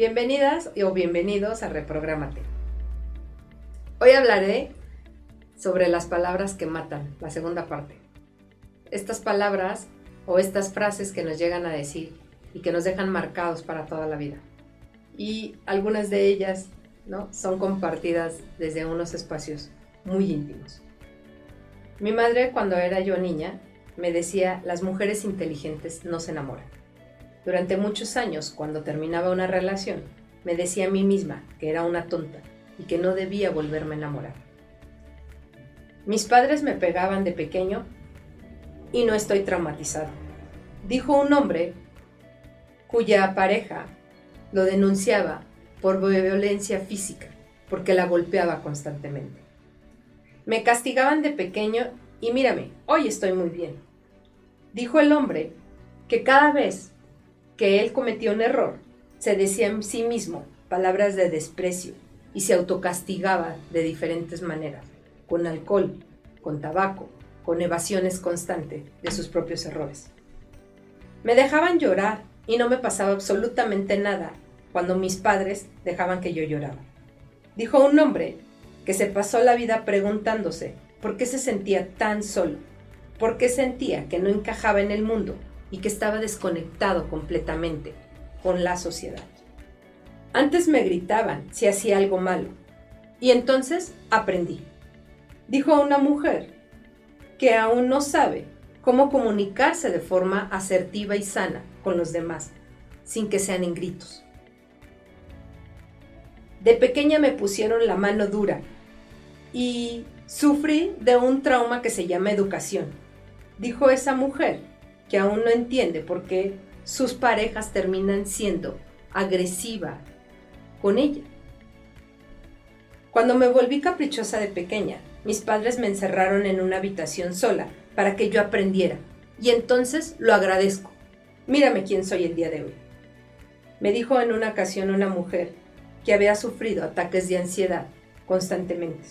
Bienvenidas o bienvenidos a Reprográmate. Hoy hablaré sobre las palabras que matan, la segunda parte. Estas palabras o estas frases que nos llegan a decir y que nos dejan marcados para toda la vida. Y algunas de ellas ¿no? son compartidas desde unos espacios muy íntimos. Mi madre cuando era yo niña me decía, las mujeres inteligentes no se enamoran. Durante muchos años, cuando terminaba una relación, me decía a mí misma que era una tonta y que no debía volverme a enamorar. Mis padres me pegaban de pequeño y no estoy traumatizado. Dijo un hombre cuya pareja lo denunciaba por violencia física, porque la golpeaba constantemente. Me castigaban de pequeño y mírame, hoy estoy muy bien. Dijo el hombre que cada vez que él cometió un error, se decía en sí mismo palabras de desprecio y se autocastigaba de diferentes maneras, con alcohol, con tabaco, con evasiones constantes de sus propios errores. Me dejaban llorar y no me pasaba absolutamente nada cuando mis padres dejaban que yo lloraba. Dijo un hombre que se pasó la vida preguntándose por qué se sentía tan solo, por qué sentía que no encajaba en el mundo y que estaba desconectado completamente con la sociedad. Antes me gritaban si hacía algo malo y entonces aprendí. Dijo una mujer que aún no sabe cómo comunicarse de forma asertiva y sana con los demás sin que sean en gritos. De pequeña me pusieron la mano dura y sufrí de un trauma que se llama educación. Dijo esa mujer que aún no entiende por qué sus parejas terminan siendo agresiva con ella. Cuando me volví caprichosa de pequeña, mis padres me encerraron en una habitación sola para que yo aprendiera, y entonces lo agradezco. Mírame quién soy el día de hoy. Me dijo en una ocasión una mujer que había sufrido ataques de ansiedad constantemente,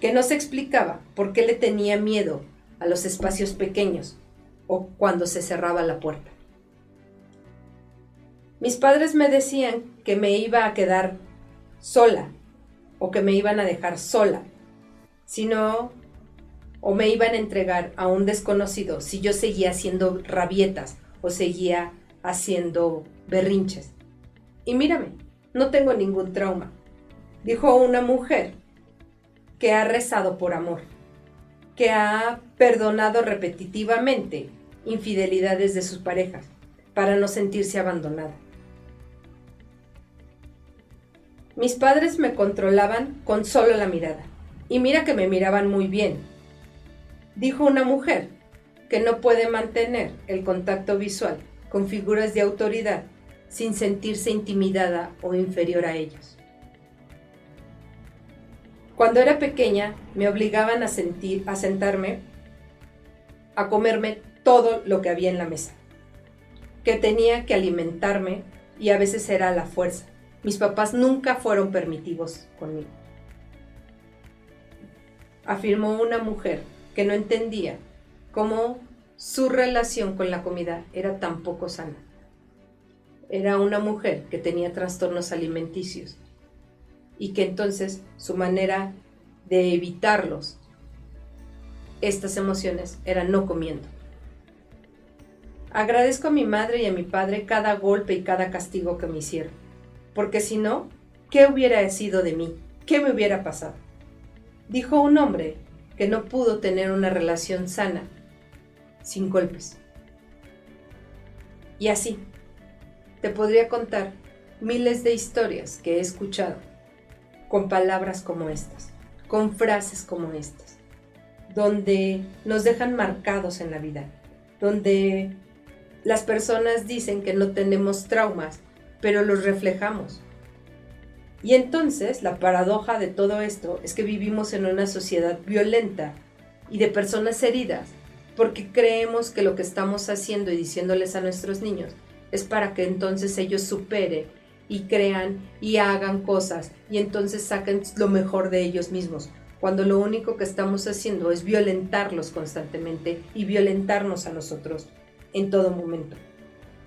que no se explicaba por qué le tenía miedo a los espacios pequeños o cuando se cerraba la puerta. Mis padres me decían que me iba a quedar sola o que me iban a dejar sola, si no, o me iban a entregar a un desconocido si yo seguía haciendo rabietas o seguía haciendo berrinches. Y mírame, no tengo ningún trauma, dijo una mujer que ha rezado por amor que ha perdonado repetitivamente infidelidades de sus parejas para no sentirse abandonada. Mis padres me controlaban con solo la mirada. Y mira que me miraban muy bien. Dijo una mujer que no puede mantener el contacto visual con figuras de autoridad sin sentirse intimidada o inferior a ellos. Cuando era pequeña me obligaban a, sentir, a sentarme, a comerme todo lo que había en la mesa, que tenía que alimentarme y a veces era a la fuerza. Mis papás nunca fueron permitivos conmigo. Afirmó una mujer que no entendía cómo su relación con la comida era tan poco sana. Era una mujer que tenía trastornos alimenticios y que entonces su manera de evitarlos, estas emociones, era no comiendo. Agradezco a mi madre y a mi padre cada golpe y cada castigo que me hicieron, porque si no, ¿qué hubiera sido de mí? ¿Qué me hubiera pasado? Dijo un hombre que no pudo tener una relación sana sin golpes. Y así, te podría contar miles de historias que he escuchado con palabras como estas, con frases como estas, donde nos dejan marcados en la vida, donde las personas dicen que no tenemos traumas, pero los reflejamos. Y entonces la paradoja de todo esto es que vivimos en una sociedad violenta y de personas heridas porque creemos que lo que estamos haciendo y diciéndoles a nuestros niños es para que entonces ellos superen y crean y hagan cosas y entonces saquen lo mejor de ellos mismos, cuando lo único que estamos haciendo es violentarlos constantemente y violentarnos a nosotros en todo momento.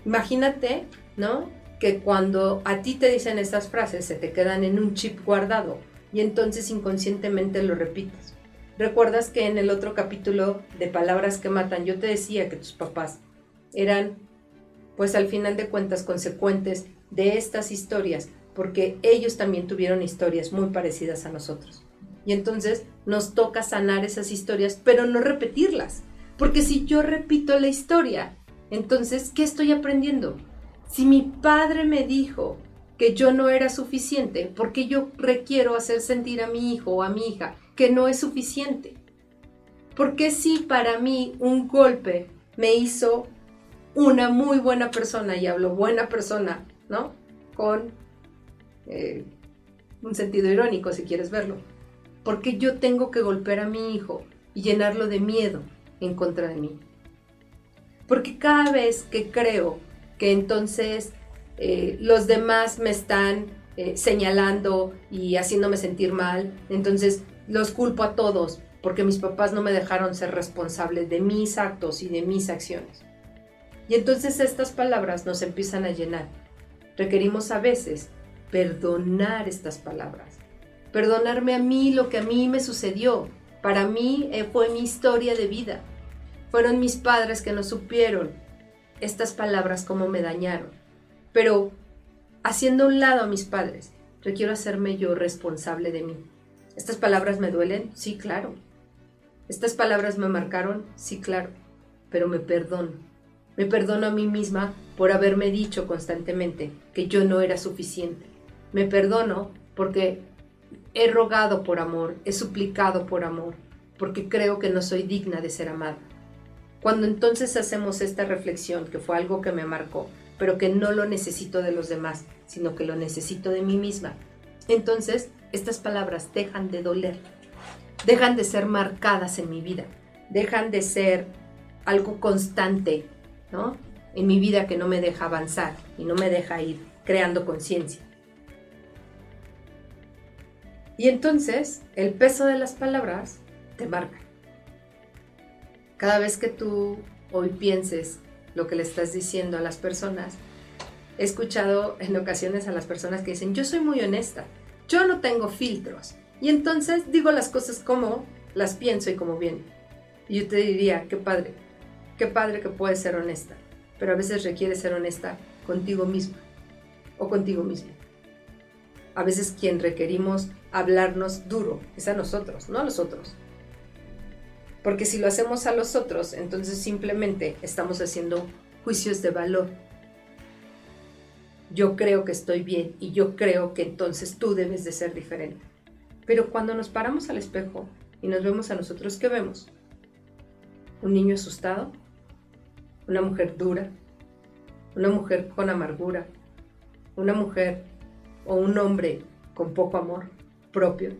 Imagínate, ¿no? Que cuando a ti te dicen estas frases se te quedan en un chip guardado y entonces inconscientemente lo repites. ¿Recuerdas que en el otro capítulo de Palabras que Matan yo te decía que tus papás eran, pues al final de cuentas, consecuentes de estas historias, porque ellos también tuvieron historias muy parecidas a nosotros. Y entonces nos toca sanar esas historias, pero no repetirlas. Porque si yo repito la historia, entonces, ¿qué estoy aprendiendo? Si mi padre me dijo que yo no era suficiente, porque yo requiero hacer sentir a mi hijo o a mi hija que no es suficiente? Porque si para mí un golpe me hizo una muy buena persona, y hablo buena persona, ¿no? Con eh, un sentido irónico, si quieres verlo. Porque yo tengo que golpear a mi hijo y llenarlo de miedo en contra de mí. Porque cada vez que creo que entonces eh, los demás me están eh, señalando y haciéndome sentir mal, entonces los culpo a todos porque mis papás no me dejaron ser responsable de mis actos y de mis acciones. Y entonces estas palabras nos empiezan a llenar requerimos a veces perdonar estas palabras, perdonarme a mí lo que a mí me sucedió. Para mí eh, fue mi historia de vida. Fueron mis padres que no supieron estas palabras cómo me dañaron. Pero haciendo un lado a mis padres, requiero hacerme yo responsable de mí. ¿Estas palabras me duelen? Sí, claro. ¿Estas palabras me marcaron? Sí, claro. Pero me perdono. Me perdono a mí misma por haberme dicho constantemente que yo no era suficiente. Me perdono porque he rogado por amor, he suplicado por amor, porque creo que no soy digna de ser amada. Cuando entonces hacemos esta reflexión, que fue algo que me marcó, pero que no lo necesito de los demás, sino que lo necesito de mí misma, entonces estas palabras dejan de doler, dejan de ser marcadas en mi vida, dejan de ser algo constante, ¿no? en mi vida que no me deja avanzar y no me deja ir creando conciencia. Y entonces el peso de las palabras te marca. Cada vez que tú hoy pienses lo que le estás diciendo a las personas, he escuchado en ocasiones a las personas que dicen, yo soy muy honesta, yo no tengo filtros. Y entonces digo las cosas como las pienso y como vienen. Y yo te diría, qué padre, qué padre que puedes ser honesta pero a veces requiere ser honesta contigo misma o contigo mismo. A veces quien requerimos hablarnos duro es a nosotros, no a los otros. Porque si lo hacemos a los otros, entonces simplemente estamos haciendo juicios de valor. Yo creo que estoy bien y yo creo que entonces tú debes de ser diferente. Pero cuando nos paramos al espejo y nos vemos a nosotros, ¿qué vemos? ¿Un niño asustado? Una mujer dura, una mujer con amargura, una mujer o un hombre con poco amor propio,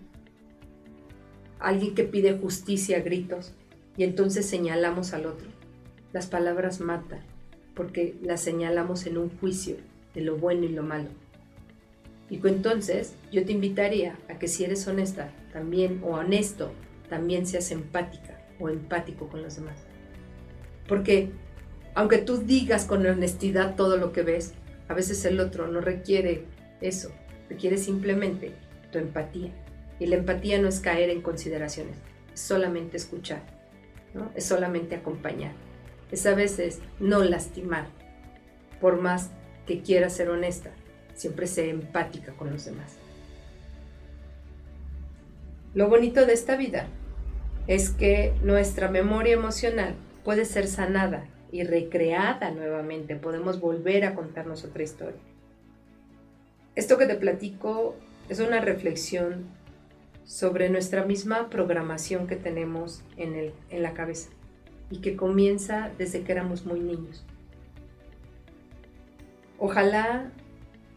alguien que pide justicia a gritos y entonces señalamos al otro. Las palabras matan porque las señalamos en un juicio de lo bueno y lo malo. Y entonces yo te invitaría a que si eres honesta también o honesto, también seas empática o empático con los demás. Porque aunque tú digas con honestidad todo lo que ves, a veces el otro no requiere eso, requiere simplemente tu empatía. Y la empatía no es caer en consideraciones, es solamente escuchar, es solamente acompañar, es a veces no lastimar, por más que quieras ser honesta, siempre sé empática con los demás. Lo bonito de esta vida es que nuestra memoria emocional puede ser sanada y recreada nuevamente, podemos volver a contarnos otra historia. Esto que te platico es una reflexión sobre nuestra misma programación que tenemos en, el, en la cabeza y que comienza desde que éramos muy niños. Ojalá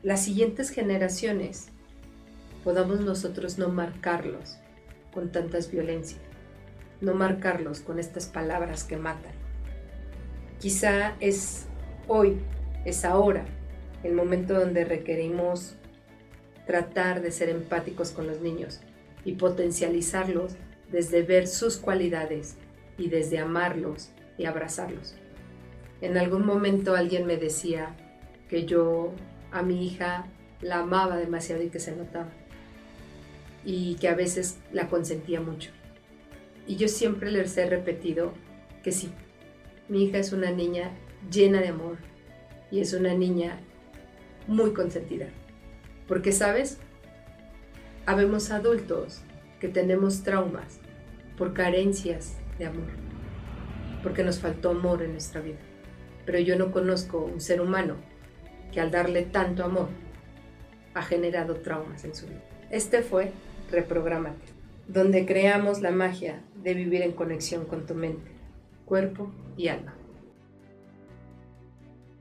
las siguientes generaciones podamos nosotros no marcarlos con tantas violencias, no marcarlos con estas palabras que matan. Quizá es hoy, es ahora, el momento donde requerimos tratar de ser empáticos con los niños y potencializarlos desde ver sus cualidades y desde amarlos y abrazarlos. En algún momento alguien me decía que yo a mi hija la amaba demasiado y que se notaba y que a veces la consentía mucho. Y yo siempre les he repetido que sí, mi hija es una niña llena de amor y es una niña muy consentida. Porque, ¿sabes? Habemos adultos que tenemos traumas por carencias de amor, porque nos faltó amor en nuestra vida. Pero yo no conozco un ser humano que al darle tanto amor ha generado traumas en su vida. Este fue Reprogramate, donde creamos la magia de vivir en conexión con tu mente, cuerpo y alma.